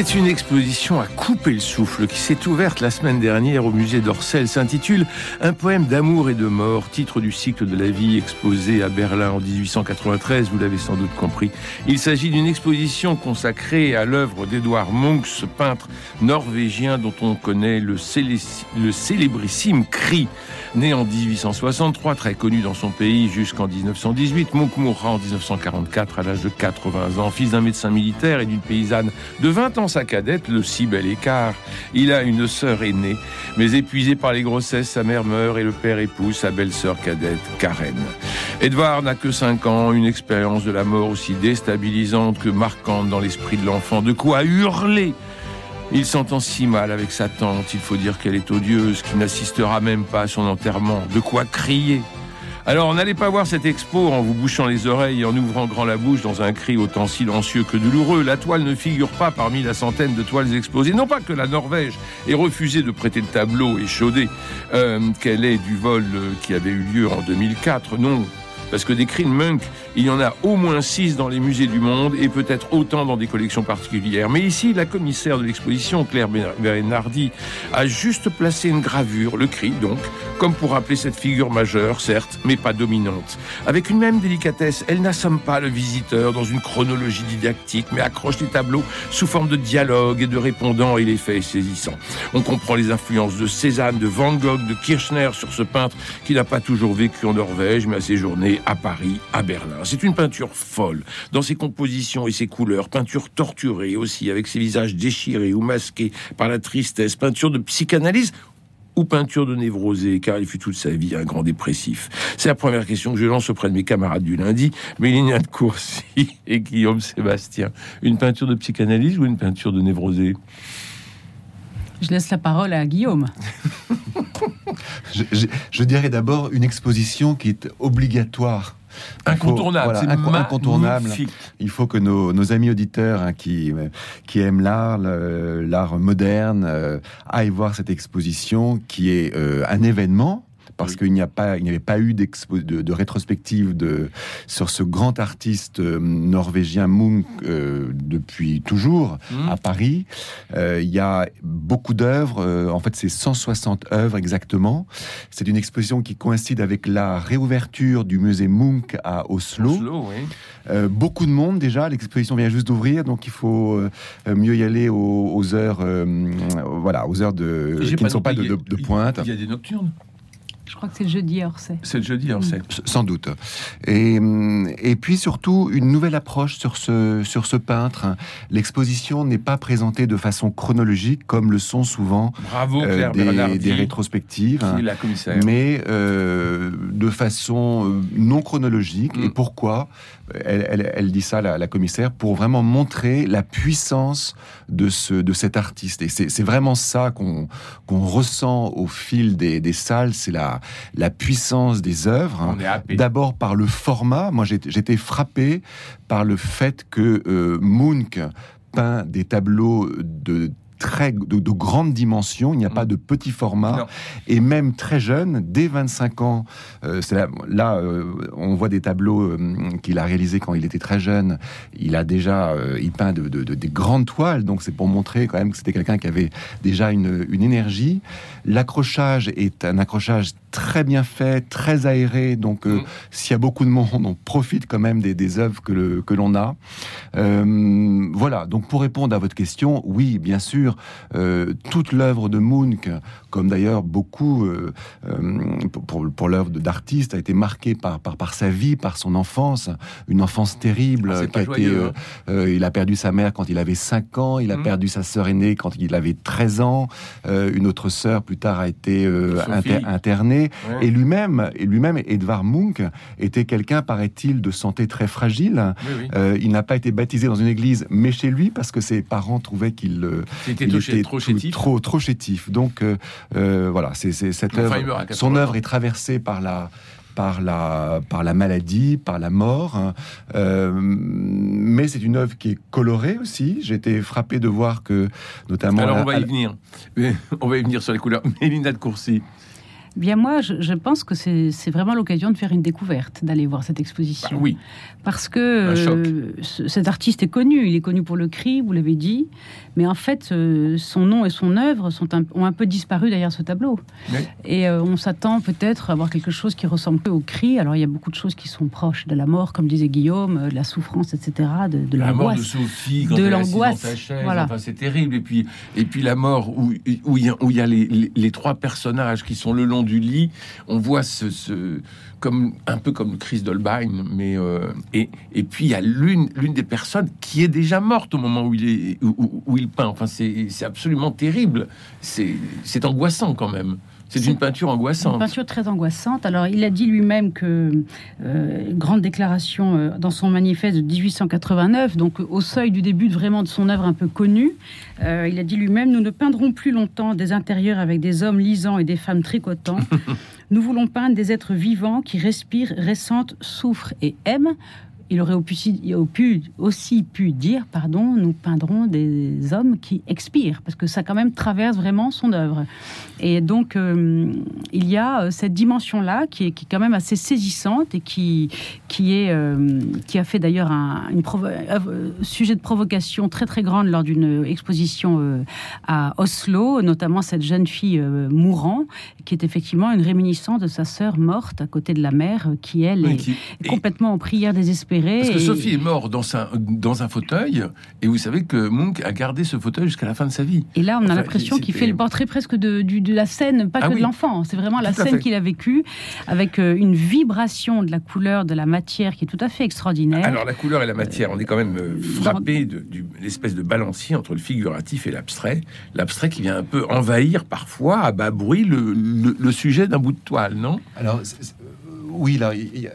C'est une exposition à couper le souffle qui s'est ouverte la semaine dernière au musée d'Orsay. s'intitule Un poème d'amour et de mort, titre du cycle de la vie exposé à Berlin en 1893, vous l'avez sans doute compris. Il s'agit d'une exposition consacrée à l'œuvre d'Edouard Munch, ce peintre norvégien dont on connaît le, célébrissime cri Né en 1863, très connu dans son pays jusqu'en 1918, Munch mourra en 1944 à l'âge de 80 ans, fils d'un médecin militaire et d'une paysanne de 20 ans sa cadette, le si bel écart. Il a une sœur aînée, mais épuisée par les grossesses, sa mère meurt et le père épouse sa belle-sœur cadette, Karen. Edward n'a que 5 ans, une expérience de la mort aussi déstabilisante que marquante dans l'esprit de l'enfant, de quoi hurler il s'entend si mal avec sa tante, il faut dire qu'elle est odieuse, qu'il n'assistera même pas à son enterrement. De quoi crier alors, n'allez pas voir cette expo en vous bouchant les oreilles et en ouvrant grand la bouche dans un cri autant silencieux que douloureux. La toile ne figure pas parmi la centaine de toiles exposées. Non pas que la Norvège ait refusé de prêter le tableau échaudé euh, qu'elle est du vol euh, qui avait eu lieu en 2004. Non, parce que des de Munch, il y en a au moins six dans les musées du monde et peut-être autant dans des collections particulières. Mais ici, la commissaire de l'exposition, Claire Bernardi, a juste placé une gravure, le cri donc, comme pour rappeler cette figure majeure, certes, mais pas dominante. Avec une même délicatesse, elle n'assomme pas le visiteur dans une chronologie didactique, mais accroche les tableaux sous forme de dialogue et de répondants et l'effet est saisissant. On comprend les influences de Cézanne, de Van Gogh, de Kirchner sur ce peintre qui n'a pas toujours vécu en Norvège, mais a séjourné à Paris, à Berlin. C'est une peinture folle dans ses compositions et ses couleurs, peinture torturée aussi, avec ses visages déchirés ou masqués par la tristesse, peinture de psychanalyse ou peinture de névrosé, car il fut toute sa vie un grand dépressif C'est la première question que je lance auprès de mes camarades du lundi, Mélina de Courcy et Guillaume Sébastien. Une peinture de psychanalyse ou une peinture de névrosé? Je laisse la parole à Guillaume. je, dirais d'abord une exposition qui est obligatoire Incontournable, incontournable. Il faut que nos, amis auditeurs hein, qui, qui aiment l'art, l'art moderne, euh, aillent voir cette exposition qui est euh, un événement parce qu'il n'y a pas, il n'y avait pas eu de, de, rétrospective de, sur ce grand artiste euh, norvégien Munch euh, depuis toujours mmh. à Paris. Euh, il y a beaucoup d'œuvres, en fait c'est 160 œuvres exactement. C'est une exposition qui coïncide avec la réouverture du musée Munch à Oslo. beaucoup de monde déjà, l'exposition vient juste d'ouvrir, donc il faut mieux y aller aux, heures, voilà, aux heures de, qui ne sont pas de, de pointe. Il y a des nocturnes. Je crois que c'est le jeudi à Orsay. C'est le jeudi à Orsay. Sans doute. Et, et puis surtout, une nouvelle approche sur ce, sur ce peintre. L'exposition n'est pas présentée de façon chronologique, comme le sont souvent Bravo, euh, des, des, rétrospectives, la mais euh, de façon euh, non chronologique. Et mm. pourquoi? Elle, elle, dit ça, la, commissaire, pour vraiment montrer la puissance de, ce, de cet artiste. Et c'est vraiment ça qu'on qu'on ressent au fil des, des salles, c'est la, la, puissance des œuvres. D'abord par le format. Moi, j'étais frappé par le fait que euh, Munch peint des tableaux de très de, de grandes dimensions, il n'y a pas mm. de petit format, et même très jeune, dès 25 ans, euh, là, là euh, on voit des tableaux euh, qu'il a réalisés quand il était très jeune, il a déjà, il peint de, des grandes toiles, donc c'est pour montrer quand même que c'était quelqu'un qui avait déjà une, une énergie. L'accrochage est un accrochage très bien fait, très aéré. Donc, euh, mm. s'il y a beaucoup de monde, on profite quand même des, des œuvres que, que l'on a. Euh, voilà. Donc, pour répondre à votre question, oui, bien sûr, euh, toute l'œuvre de Munch, comme d'ailleurs beaucoup pour, pour l'œuvre d'artiste, a été marquée par, par, par sa vie, par son enfance, une enfance terrible. Ah, qui a été, hein. il a perdu sa mère quand il avait 5 ans, il a mm. perdu sa sœur aînée quand il avait 13 ans, une autre sœur plus tard a été internée. Et lui-même, et lui-même, Edvard Munch était quelqu'un, paraît-il, de santé très fragile. Euh, il n'a pas été baptisé dans une église, mais chez lui, parce que ses parents trouvaient qu'il euh, était, trop, chétif. trop, trop, chétif. Donc euh, voilà, c'est cette œuvre. son œuvre est traversée par la par la, par la maladie, par la mort. Euh, mais c'est une œuvre qui est colorée aussi. J'ai été frappé de voir que, notamment. Alors on va y venir. On va y venir sur les couleurs. Mélina de Courcy. Bien moi, je, je pense que c'est vraiment l'occasion de faire une découverte, d'aller voir cette Bah exposition. oui, Parce que euh, ce- cet artiste est connu, il est connu pour le cri, vous l'avez dit, mais en fait, euh, son nom et son œuvre sont un- ont un peu disparu derrière ce tableau. Oui. Et euh, on s'attend peut-être à avoir quelque chose qui ressemble peu au cri. Alors il y a beaucoup de choses qui sont proches de la mort, comme disait Guillaume, de la souffrance, etc., de, de la mort de. Sophie quand De l'angoisse, voilà. enfin, c'est terrible. Et puis, et puis la mort où où il y a, où y a les, les- les trois personnages qui sont le long du lit. On voit ce, comme un peu comme Chris d'Holbein, mais euh, et, et puis il y a l'une l'une des personnes qui est déjà morte au moment où il est où, où- il peint. Enfin, c'est absolument terrible. C'est angoissant quand même. C'est une peinture Une angoissante. peinture très angoissante. Alors, il a dit lui-même que, euh, grande déclaration euh, dans son manifeste de 1889, donc au seuil du début de, vraiment de son œuvre un peu connue, euh, il a dit lui-même Nous ne peindrons plus longtemps des intérieurs avec des hommes lisants et des femmes tricotants. Nous voulons peindre des êtres vivants qui respirent, ressentent, souffrent et aiment. Il aurait pu, aussi pu dire, pardon, nous peindrons des hommes qui expirent, parce que ça quand même traverse vraiment son œuvre. Et donc, euh, il y a euh, cette dimension-là qui est, qui est quand même assez saisissante et qui, qui, est, euh, qui a fait d'ailleurs un une sujet de provocation très très grande lors d'une exposition euh, à Oslo, notamment cette jeune fille mourant, qui est effectivement une réminiscence de sa sœur morte à côté de la mère, qui elle Oui, est qui- et- complètement en prière désespérée. Parce que et- Sophie est morte dans un, dans un fauteuil, et vous savez que Munch a gardé ce fauteuil jusqu'à la fin de sa vie. Et là, on a Enfin, l'impression qu'il fait le portrait presque de, de la scène, pas Ah que oui. de l'enfant. C'est vraiment la Tout scène qu'il a vécue, avec euh, une vibration de la couleur, de la matière qui est tout à fait extraordinaire. Alors la couleur et la matière, on est quand même euh, frappé de, du- l'espèce de balancier entre le figuratif et l'abstrait. L'abstrait qui vient un peu envahir parfois à bas bruit le, le- le sujet d'un bout de toile, non? Alors, euh, oui, là, il y a-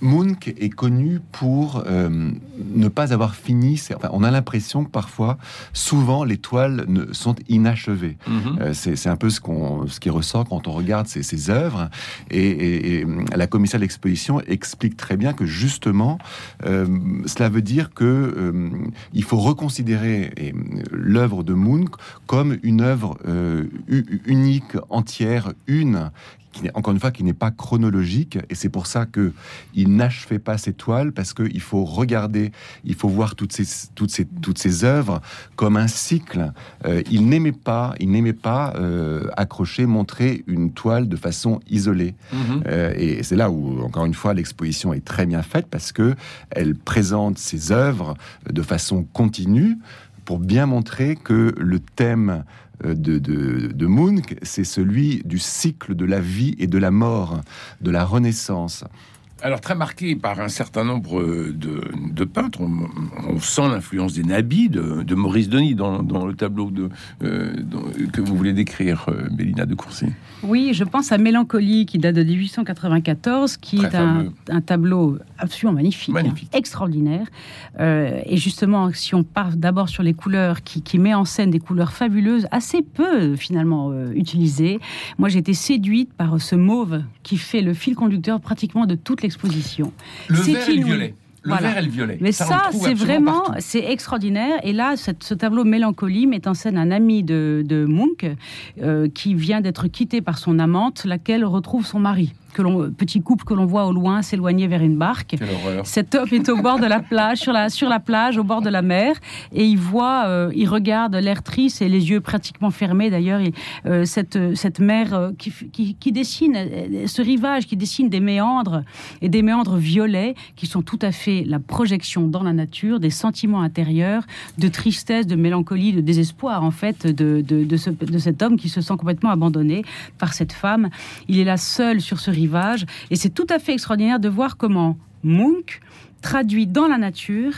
Munch est connu pour euh, ne pas avoir fini. ses- Enfin, on a l'impression que parfois, souvent, les toiles ne, sont inachevées. Mhm. Euh, c'est un peu ce, qu'on, ce qui ressort quand on regarde ces œuvres. Et, et- et, hum, la commissaire de l'exposition explique très bien que justement, euh, cela veut dire que euh, il faut reconsidérer euh, l'œuvre de Munch comme une œuvre euh, unique, entière, une. Qui n'est, encore une fois, qui n'est pas chronologique, et c'est pour ça que il n'achevait pas ses toiles, parce qu'il faut regarder, il faut voir toutes ces, toutes ces, toutes ces œuvres comme un cycle. Euh, il n'aimait pas, il n'aimait pas euh, accrocher, montrer une toile de façon isolée. Mhm. Euh, et c'est là où, encore une fois, l'exposition est très bien faite parce que elle présente ses œuvres de façon continue pour bien montrer que le thème de, de, de Munch, c'est celui du cycle de la vie et de la mort, de la renaissance. Alors très marqué par un certain nombre de, de peintres, on, on sent l'influence des nabis de, de Maurice Denis dans, dans le tableau de, euh, dans- que vous voulez décrire, euh, Mélina de Courcy. Oui, je pense à Mélancolie qui date de 1894, qui Très est un, tableau absolument magnifique, Magnifique. hein, extraordinaire. Euh, et justement, si on part d'abord sur les couleurs, qui, qui met en scène des couleurs fabuleuses, assez peu finalement euh, utilisées. Moi, j'ai été séduite par ce mauve qui fait le fil conducteur pratiquement de toute Le vert et le violet. Le Voilà. vert et le violet. Mais ça, c'est vraiment, c'est extraordinaire. Et là, ce tableau Mélancolie met en scène un ami de, de Munch euh, qui vient d'être quitté par son amante, laquelle retrouve son mari. Que l'on, petit couple que l'on voit au loin s'éloigner vers une barque. Quelle horreur. Cet homme est au bord de la plage, sur la, sur la plage, au bord de la mer, et il voit, euh, il regarde l'air triste et les yeux pratiquement fermés d'ailleurs, il- euh, cette, cette mer euh, qui, qui, qui dessine, euh, ce rivage qui dessine des méandres, et des méandres violets qui sont tout à fait la projection dans la nature des sentiments intérieurs, de tristesse, de mélancolie, de désespoir en fait, de, de, de, ce- de cet homme qui se sent complètement abandonné par cette femme. Il est là seul sur ce rivage, et c'est tout à fait extraordinaire de voir comment Munch traduit dans la nature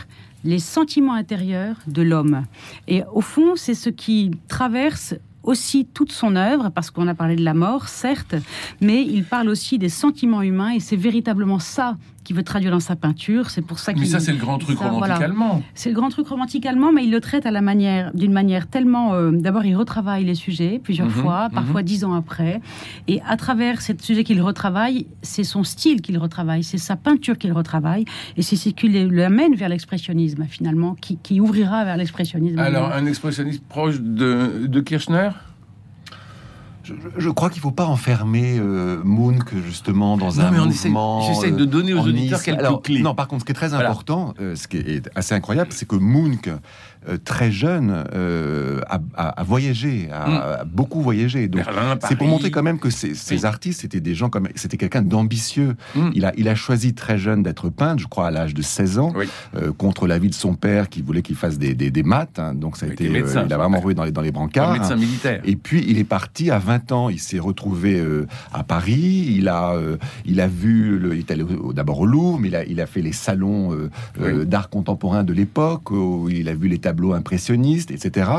les sentiments intérieurs de l'homme. Et au fond, c'est ce qui traverse aussi toute son œuvre, parce qu'on a parlé de la mort, certes, mais il parle aussi des sentiments humains, et c'est véritablement ça qu'il veut traduire dans sa peinture. C'est pour ça qu'il. Mais ça, c'est le grand truc romantique allemand. C'est le grand truc romantique allemand, mais il le traite à la manière, d'une manière tellement. Euh, d'abord, il retravaille les sujets plusieurs mhm, fois, mhm. parfois dix ans après, et à travers ce sujet qu'il retravaille, c'est son style qu'il retravaille, c'est sa peinture qu'il retravaille, et c'est ce qui l'amène vers l'expressionnisme finalement, qui, qui ouvrira vers l'expressionnisme. Alors, un expressionnisme proche de, de Kirchner? Je, crois qu'il ne faut pas enfermer euh, que justement dans un mouvement. J'essaie de donner aux auditeurs quelques clés. Non, par contre, ce qui est très important, euh, ce qui est assez incroyable, c'est que Munch euh, très jeune, euh, a, voyagé, a, mm. beaucoup voyagé. Donc, c'est pour montrer quand même que ces, artistes c'était des gens comme, c'était quelqu'un d'ambitieux. Mm. Il a, il a choisi très jeune d'être peintre, je crois à l'âge de 16 ans, euh, contre l'avis de son père qui voulait qu'il fasse des, des, maths. Hein. donc ça a été, il a vraiment roulé dans les, dans les brancards. médecin militaire. Et puis il est parti à 20 ans. Il s'est retrouvé à Paris. Il a, il a vu, le, il est allé d'abord au Louvre, mais il a, il a fait les salons d'art contemporain de l'époque. Où il a vu les tableaux impressionniste, etc.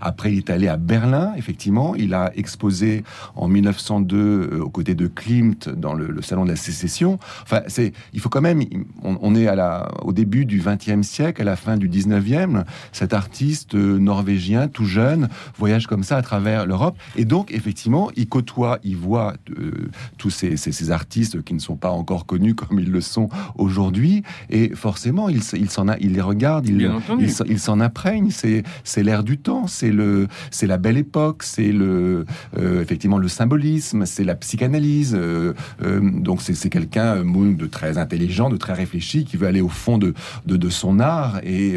Après, il est allé à Berlin, effectivement. Il a exposé en 1902 euh, aux côtés de Klimt dans le, salon de la sécession. Enfin, c'est, il faut quand même, on, est à la, au début du XXe siècle, à la fin du XIXe. Cet artiste euh, norvégien, tout jeune, voyage comme ça à travers l'Europe. Et donc, effectivement, il côtoie, il voit euh, tous ces, ces, artistes qui ne sont pas encore connus comme ils le sont aujourd'hui. Et forcément, il, il s'en a, il les regarde, il, il s'en c'est l'air du temps, c'est la belle époque, c'est euh, effectivement le symbolisme, c'est la psychanalyse. Euh, euh, donc c'est quelqu'un de très intelligent, de très réfléchi, qui veut aller au fond de, son art et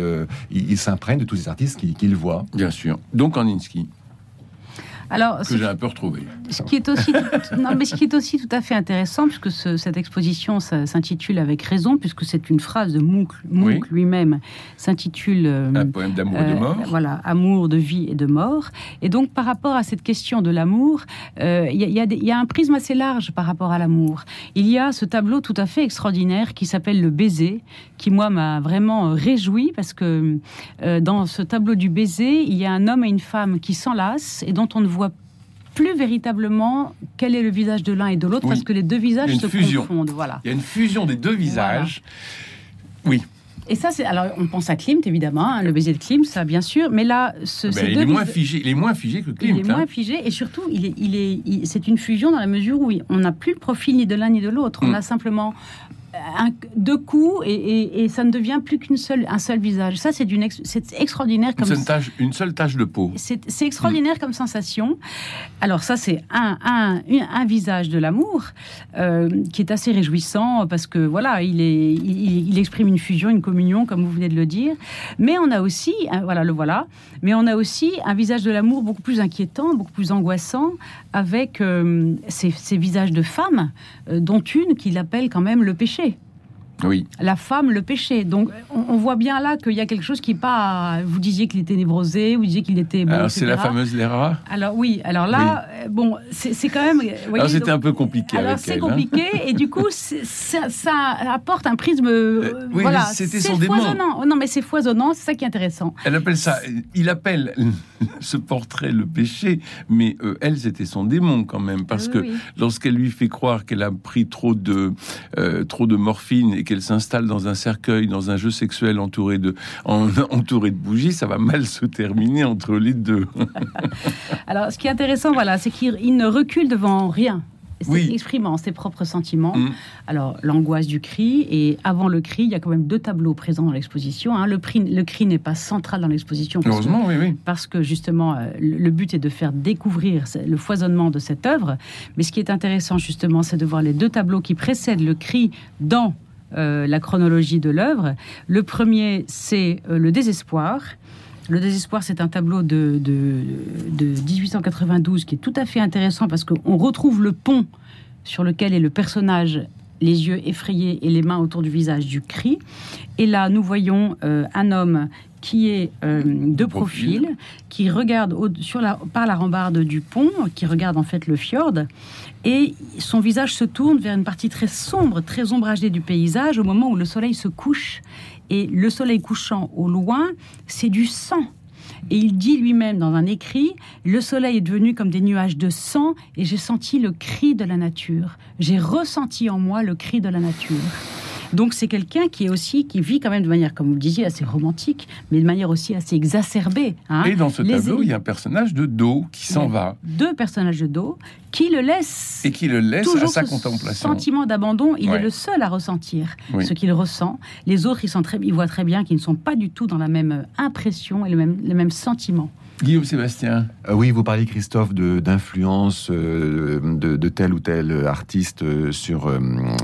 il, s'imprègne de tous ces artistes qu'il voit. Bien sûr. Donc Kandinsky. Alors, que j'ai un peu retrouvé. Ce qui est aussi, non, mais ce qui est aussi tout à fait intéressant, puisque cette exposition s'intitule avec raison, puisque c'est une phrase de Munch, lui-même, s'intitule euh, un poème d'amour et de euh, mort. voilà, amour de vie et de mort. Et donc, par rapport à cette question de l'amour, euh, il y, y, a un prisme assez large par rapport à l'amour. Il y a ce tableau tout à fait extraordinaire qui s'appelle le baiser, qui moi m'a vraiment réjoui parce que dans ce tableau du baiser, il y a un homme et une femme qui s'enlacent et dont on ne voit plus véritablement quel est le visage de l'un et de l'autre parce que les deux visages se confondent. Voilà. Il y a une fusion des deux visages. Oui. Et ça, c'est alors on pense à Klimt évidemment, hein, le baiser de Klimt, ça bien sûr, mais là, ce, ben, il, est moins figé, il est moins figé que Klimt. Il est moins hein. figé et surtout, il est, il est, c'est une fusion dans la mesure où on n'a plus le profil ni de l'un ni de l'autre. On mm. a simplement deux coups et, ça ne devient plus qu'une seule, un seul visage. Ça, c'est c'est extraordinaire comme une, tâche, une seule tache de peau. C'est extraordinaire mm. comme sensation. Alors ça, c'est un, un, un, visage de l'amour euh, qui est assez réjouissant parce que voilà, il, est, il, exprime une fusion, une communion, comme vous venez de le dire. Mais on a aussi, voilà, le voilà. Mais on a aussi un visage de l'amour beaucoup plus inquiétant, beaucoup plus angoissant, avec euh, ces, ces, visages de femmes, euh, dont une qu'il appelle quand même le péché. Oui. La femme, le péché. Donc, on, voit bien là qu'il y a quelque chose qui pas. Vous disiez qu'il était névrosé, vous disiez qu'il était. alors, c'est la fameuse Léra Alors, oui. Alors là, euh, bon, c'est quand même. alors, c'était un peu compliqué alors, c'est compliqué, hein. et du coup, ça, ça, apporte un prisme. Euh, oui, voilà. c'était son foisonnant. Non, mais c'est foisonnant, c'est ça qui est intéressant. Elle appelle ça. Il appelle ce portrait le péché, mais euh, elle, c'était son démon quand même, parce que lorsqu'elle lui fait croire qu'elle a pris trop de, trop de morphine et qu'elle s'installe dans un cercueil, dans un jeu sexuel entouré de, entouré de bougies, ça va mal se terminer entre les deux. Alors, ce qui est intéressant, voilà, c'est qu'il ne recule devant rien. Oui. exprimant ses propres sentiments. Mm. Alors, l'angoisse du cri, et avant le cri, il y a quand même deux tableaux présents dans l'exposition. Hein. Le, le, cri n'est pas central dans l'exposition. Heureusement, oui, oui. Parce que justement, euh, le but est de faire découvrir le foisonnement de cette œuvre. Mais ce qui est intéressant, justement, c'est de voir les deux tableaux qui précèdent le cri dans euh, la chronologie de l'œuvre. Le premier, c'est euh, Le désespoir. Le désespoir, c'est un tableau de, de, 1892 qui est tout à fait intéressant parce qu'on retrouve le pont sur lequel est le personnage les yeux effrayés et les mains autour du visage du cri. Et là, nous voyons euh, un homme qui est de profil, qui regarde sur la, par la rambarde du pont, qui regarde en fait le fjord, et son visage se tourne vers une partie très sombre, très ombragée du paysage au moment où le soleil se couche. Et le soleil couchant au loin, c'est du sang. Et il dit lui-même dans un écrit, le soleil est devenu comme des nuages de sang et j'ai senti le cri de la nature. J'ai ressenti en moi le cri de la nature. Donc c'est quelqu'un qui est aussi qui vit quand même de manière, comme vous le disiez, assez romantique, mais de manière aussi assez exacerbée. hein. Et dans ce Les tableau, il y a un personnage de dos qui s'en va Deux personnages de dos qui le laissent. et qui le laisse à sa ce contemplation. sentiment d'abandon, il Ouais. est le seul à ressentir Oui. ce qu'il ressent. Les autres, ils, sont très, ils voient très bien qu'ils ne sont pas du tout dans la même impression et le même, le même sentiment. Guillaume Sébastien. Euh, oui, vous parliez, Christophe, d'influence euh, de, de tel ou tel artiste euh, sur,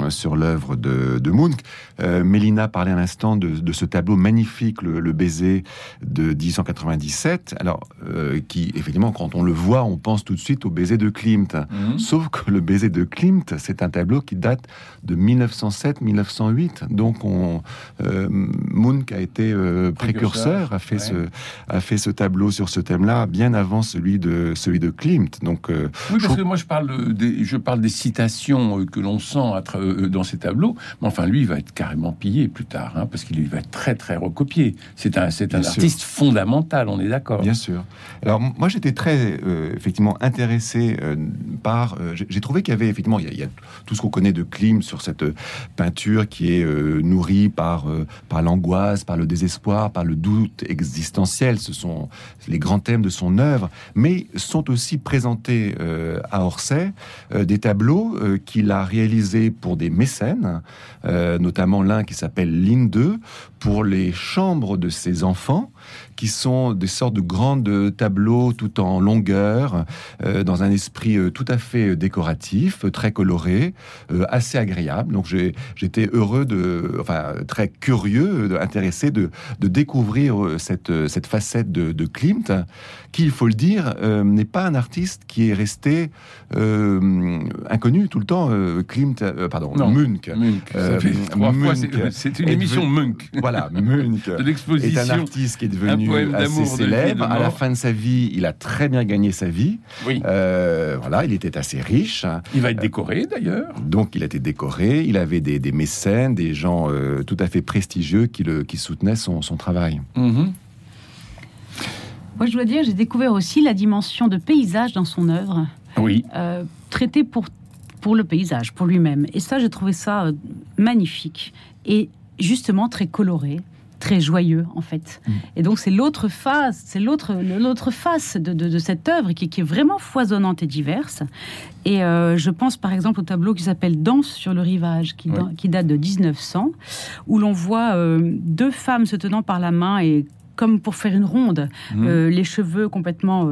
sur l'œuvre de, de Munch. Euh, Mélina parlait un instant de, de ce tableau magnifique, le, le baiser de 1897. Alors, euh, qui, effectivement, quand on le voit, on pense tout de suite au baiser de Klimt. Mhm. Sauf que le baiser de Klimt, c'est un tableau qui date de 1907-1908. Donc, on, euh, a été précurseur, a fait, ouais. ce, a fait ce tableau sur ce thème-là bien avant celui de, celui de Klimt. Donc, Oui, je parce que moi je parle de- des, je parle des citations que l'on sent à dans ces tableaux, mais enfin lui il va être carrément pillé plus tard, hein, parce qu'il il va être très très recopié. C'est un, c'est un sûr. artiste fondamental, on est d'accord. Bien sûr. Alors moi j'étais très euh, effectivement intéressé euh, par. euh, j'ai trouvé qu'il y avait effectivement il y a, il y a tout ce qu'on connaît de Klim sur cette euh, peinture qui est nourrie par par l'angoisse, par le désespoir, par le doute existentiel. Ce sont les grands thèmes de son œuvre, mais sont aussi présentés à Orsay des tableaux qu'il a réalisés pour des mécènes, euh, l'un qui s'appelle Ligne 2 pour les chambres de ses enfants qui sont des sortes de grandes tableaux tout en longueur, euh, dans un esprit euh, tout à fait euh, décoratif, très coloré, euh, assez agréable. Donc j'ai- j'étais heureux de, enfin très curieux, intéressé de, de découvrir cette, cette facette de, de Klimt, qui, il faut le dire, euh, n'est pas un artiste qui est resté inconnu tout le temps. Klimt, pardon, Non. Munch. Munch, ça fait trois fois, Munch c'est- une émission Munch. Voilà, Munch De est un artiste qui est devenu assez de célèbre. À la fin de sa vie, il a très bien gagné sa vie. Oui. Euh, voilà, il était assez riche. Il va être décoré d'ailleurs. Donc, il a été décoré. Il avait des, des mécènes, des gens euh, tout à fait prestigieux qui, le, qui soutenaient son, son travail. Mhm. Moi, je dois dire, j'ai découvert aussi la dimension de paysage dans son œuvre, Oui. euh, traitée pour, pour le paysage, pour lui-même. Et ça, j'ai trouvé ça euh, magnifique. Et justement, très coloré, très joyeux, en fait. Mm. Et donc, c'est l'autre face, c'est l'autre, l'autre face de, de- de cette œuvre qui, qui est vraiment foisonnante et diverse. Et euh, je pense par exemple au tableau qui s'appelle Danse sur le rivage, qui, qui date de 1900, où l'on voit euh, deux femmes se tenant par la main et comme pour faire une ronde, Mhm. euh, les cheveux complètement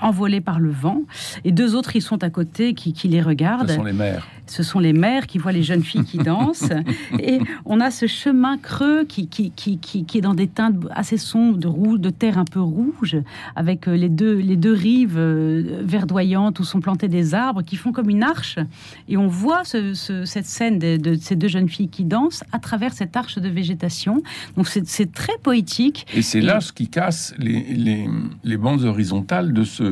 envolés par le vent, et deux autres, ils sont à côté qui, qui les regardent. Ce sont les mères. Ce sont les mères qui voient les jeunes filles qui dansent. et on a ce chemin creux qui, qui, qui, qui, qui est dans des teintes assez sombres, de, rouge, de terre un peu rouge, avec euh, les deux, les deux rives euh, verdoyantes où sont plantés des arbres qui font comme une arche. Et on voit ce- ce- cette scène de, de ces deux jeunes filles qui dansent à travers cette arche de végétation. Donc c'est très poétique. Et c'est là ce qui casse les, les, les bandes horizontales de ce,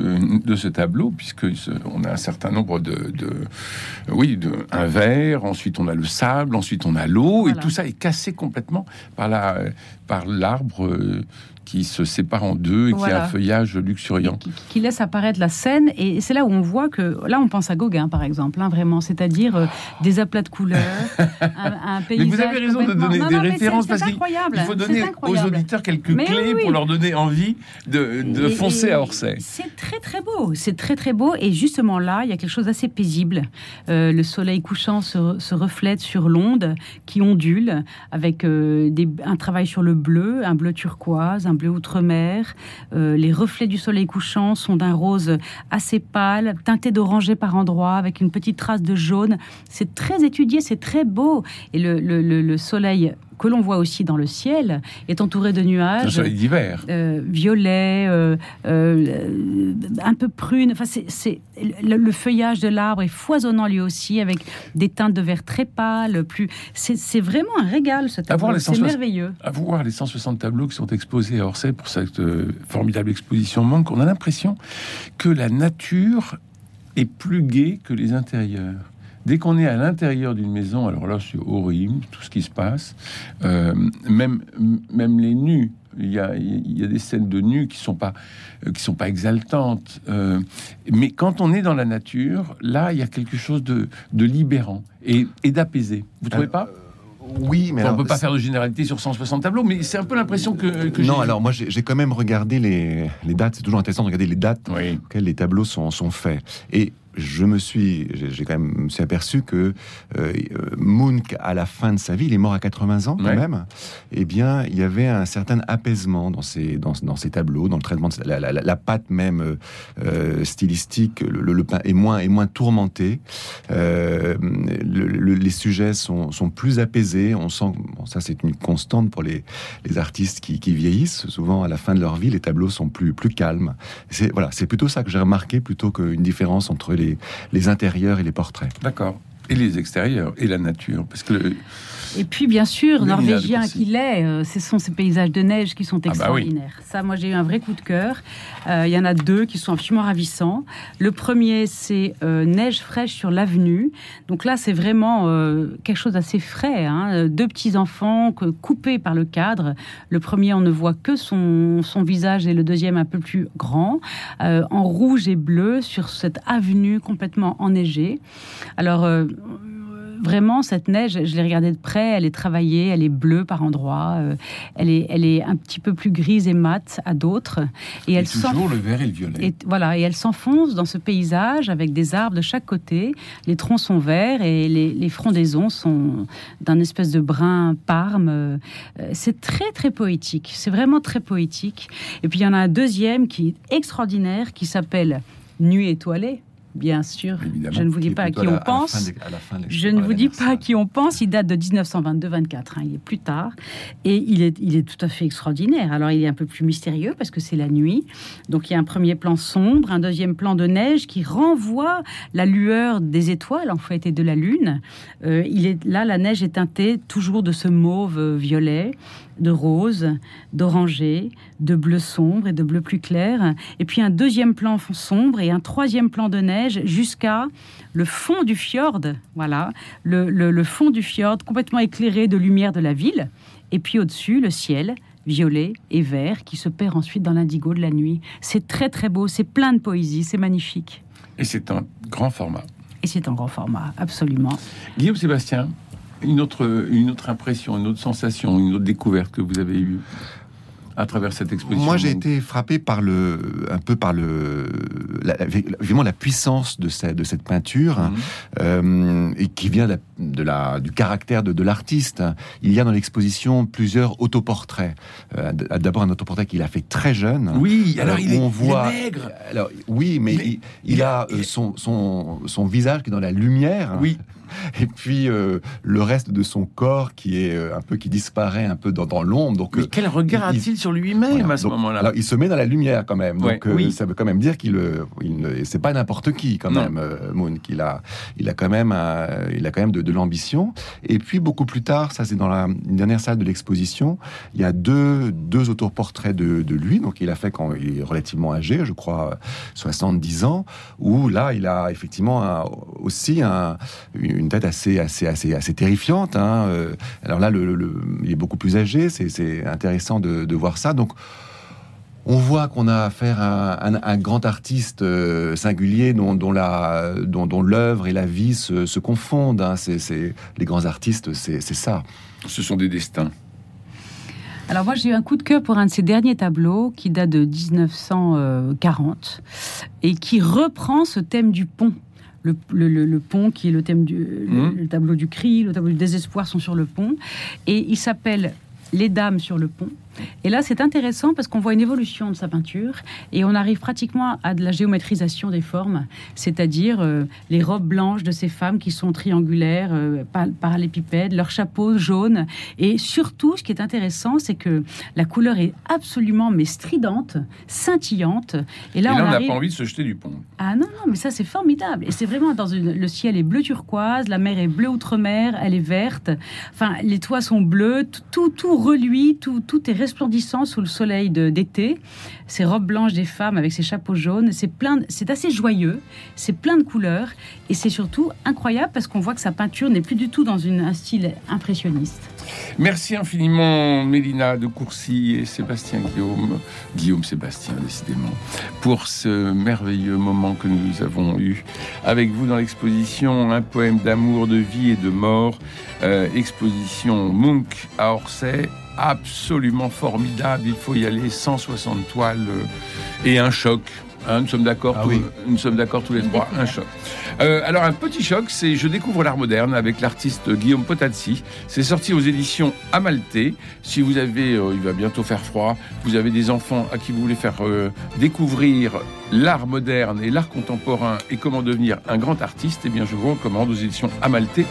de ce tableau, puisque on a un certain nombre de, de oui, de, un verre, ensuite on a le sable, ensuite on a l'eau, et tout ça est cassé complètement par la, par l'arbre euh, qui se sépare en deux et qui a un feuillage luxuriant. qui, qui laisse apparaître la scène. Et c'est là où on voit que, là, on pense à Gauguin, par exemple, hein, vraiment, c'est-à-dire euh, des aplats de couleurs, un, un Mais paysage. vous avez raison de donner Non, des non, références parce qu'il faut donner aux auditeurs quelques Mais clés oui, oui. pour leur donner envie de, de Et- foncer et à Orsay. C'est très très beau, c'est très très beau. Et justement là, il y a quelque chose d'assez paisible. Euh, le soleil couchant se, se reflète sur l'onde qui ondule, avec euh, des- un travail sur le bleu, un bleu turquoise, un bleu outre-mer. Euh, les reflets du soleil couchant sont d'un rose assez pâle, teinté d'orangé par endroits, avec une petite trace de jaune. C'est très étudié, c'est très beau. Et le soleil que l'on voit aussi dans le ciel est entouré de nuages soleil d'hiver. euh, violet, euh, euh, un peu prune. Enfin, c'est, le, le feuillage de l'arbre est foisonnant lui aussi, avec des teintes de vert très pâles. Plus, c'est, vraiment un régal ce tableau. C'est 160 merveilleux. à voir les 160 tableaux qui sont exposés à Orsay pour cette formidable exposition manque, on a l'impression que la nature est plus gaie que les intérieurs. Dès qu'on est à l'intérieur d'une maison, alors là c'est horrible tout ce qui se passe, Euh, même même les nus. Il y, a, il y a des scènes de nus qui sont pas euh, qui sont pas exaltantes, Euh, mais quand on est dans la nature, là il y a quelque chose de, de libérant et, et d'apaisé. Vous trouvez pas? Oui, mais on alors, peut pas faire de généralité sur 160 tableaux, mais c'est un peu l'impression que, que Non, alors moi j'ai j'ai quand même regardé les, les dates. C'est toujours intéressant de regarder les dates Oui. auxquelles les tableaux sont, sont faits. Et je me suis, j'ai quand même me suis aperçu que euh, Munch, à la fin de sa vie, il est mort à 80 ans quand Ouais. même. Eh bien, il y avait un certain apaisement dans ses, dans, dans ses tableaux, dans le traitement de la, la, patte même euh, euh, stylistique, le, le, le pain est moins, est moins tourmenté. Euh, le- le- les sujets sont, sont plus apaisés. On sent, bon, ça c'est une constante pour les, les artistes qui, qui vieillissent. Souvent, à la fin de leur vie, les tableaux sont plus, plus calmes. C'est voilà, c'est plutôt ça que j'ai remarqué plutôt qu'une différence entre les, les intérieurs et les portraits. D'accord. Et les extérieurs et la nature, parce que le- Et puis, bien sûr, norvégien qu'il est, euh, ce sont ces paysages de neige qui sont bah oui. extraordinaires. Ça, moi, j'ai eu un vrai coup de cœur. Euh, Il y en a deux qui sont absolument ravissants. Le premier, c'est euh, Neige fraîche sur l'avenue. Donc là, c'est vraiment quelque chose d'assez frais. hein. Deux petits enfants que, coupés par le cadre. Le premier, on ne voit que son, son visage et le deuxième un peu plus grand, en rouge et bleu sur cette avenue complètement enneigée. Alors, vraiment, cette neige, je l'ai regardée de près, elle est travaillée, elle est bleue par endroits, euh, elle, est, elle est un petit peu plus grise et mate à d'autres. Et elle toujours le vert et le violet. et voilà, et elle s'enfonce dans ce paysage avec des arbres de chaque côté. Les troncs sont verts et les, les frondaisons sont d'un espèce de brun parme. Euh, C'est très très poétique. C'est vraiment très poétique. Et puis il y en a un deuxième qui est extraordinaire, qui s'appelle Nuit étoilée. Bien sûr, Évidemment. je ne vous dis pas à qui on pense. des- Je ne vous dis pas à qui on pense, il date de 1922-24, hein, il est plus tard, et il est, il est tout à fait extraordinaire. Alors il est un peu plus mystérieux parce que c'est la nuit, donc il y a un premier plan sombre, un deuxième plan de neige qui renvoie la lueur des étoiles en fait et de la lune. Euh, il est là, la neige est teintée toujours de ce mauve euh, violet, de rose, d'oranger, de bleu sombre et de bleu plus clair, et puis un deuxième plan sombre et un troisième plan de neige jusqu'à le fond du fjord, voilà, le, le- le fond du fjord complètement éclairé de lumière de la ville, et puis au-dessus, le ciel violet et vert qui se perd ensuite dans l'indigo de la nuit. C'est très très beau, c'est plein de poésie, c'est magnifique. Et c'est un grand format. Et c'est en grand format, absolument. Guillaume Sébastien, une autre, une autre impression, une autre sensation, une autre découverte que vous avez eue à travers cette exposition. Moi, j'ai été frappé par le, un peu par le, la, la- puissance de cette, de cette peinture, Mhm. euh, et qui vient de la, de la- du caractère de, de l'artiste. Il y a dans l'exposition plusieurs autoportraits. Euh, D'abord un autoportrait qu'il a fait très jeune. Oui, alors Euh, il, est, on il est voit- maigre. Alors oui, mais Mais il, il il a son, son, son visage qui est dans la lumière. Oui, Et puis euh, le reste de son corps qui est euh, un peu qui disparaît un peu dans, dans l'ombre. Donc mais quel regard il- a-t-il sur lui-même voilà. à ce moment-là? il se met dans la lumière quand même. Donc, euh, oui. ça veut quand même dire qu'il il ne- c'est pas n'importe qui quand Non. même, Moon. Qu'il a, il a quand même, un- il a quand même de, de l'ambition. Et puis beaucoup plus tard, ça c'est dans la une dernière salle de l'exposition, il y a deux deux autoportraits de, de lui. Donc, il a fait quand il est relativement âgé, je crois 70 ans, où là, il a effectivement un- aussi un, une tête assez assez assez assez terrifiante. hein. Euh, Alors là, le, le- il est beaucoup plus âgé. C'est c'est intéressant de, de voir ça. Donc on voit qu'on a affaire à un, un grand artiste euh, singulier dont, dont la, dont, dont l'œuvre et la vie se, se confondent. hein. C'est, c'est- les grands artistes, c'est, c'est ça. Ce sont des destins. Alors moi j'ai eu un coup de cœur pour un de ses derniers tableaux qui date de 1940 et qui reprend ce thème du pont. Le, le- le- le pont qui est le thème du Mhm. le tableau du cri, le tableau du désespoir sont sur le pont et il s'appelle Les dames sur le pont. Et là, c'est intéressant parce qu'on voit une évolution de sa peinture et on arrive pratiquement à de la géométrisation des formes, c'est-à-dire euh, les robes blanches de ces femmes qui sont triangulaires, euh, par- parallépipèdes, leurs chapeaux jaunes. Et surtout, ce qui est intéressant, c'est que la couleur est absolument mais stridente, scintillante. Et Et là, là, on n'a arrive... pas envie de se jeter du pont. Ah non, non, mais ça c'est formidable. Et c'est vraiment dans une... le ciel est bleu turquoise, la mer est bleu outre-mer, elle est verte. Enfin, les toits sont bleus, tout, tout, tout reluit, tout, tout est resplendissant sous le soleil d'été. Ces robes blanches des femmes avec ces chapeaux jaunes, c'est plein, c'est assez joyeux, c'est plein de couleurs et c'est surtout incroyable parce qu'on voit que sa peinture n'est plus du tout dans un style impressionniste. Merci infiniment, Mélina de Courcy et Sébastien Guillaume, Guillaume Sébastien, décidément, pour ce merveilleux moment que nous avons eu avec vous dans l'exposition Un poème d'amour, de vie et de mort, euh, exposition Munch à Orsay, absolument formidable, il faut y aller, 160 toiles euh, et un choc. Hein, nous sommes d'accord, Ah tous- oui. nous sommes d'accord tous les trois. Un choc. Euh, alors un petit choc, c'est je découvre l'art moderne avec l'artiste Guillaume Potazzi. C'est sorti aux éditions Amalté. Si vous avez, euh, il va bientôt faire froid, vous avez des enfants à qui vous voulez faire euh, découvrir l'art moderne et l'art contemporain et comment devenir un grand artiste, eh bien je vous recommande aux éditions Amalté.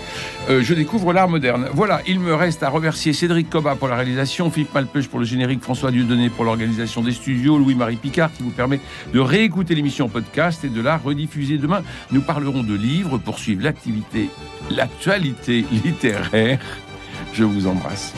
Euh, je découvre l'art moderne. Voilà, il me reste à remercier Cédric Coba pour la réalisation, Philippe Malpeuch pour le générique, François Dieudonné pour l'organisation des studios, Louis-Marie Picard qui vous permet de réécouter l'émission podcast et de la rediffuser demain. Nous parlerons de livres pour suivre l'activité, l'actualité littéraire. Je vous embrasse.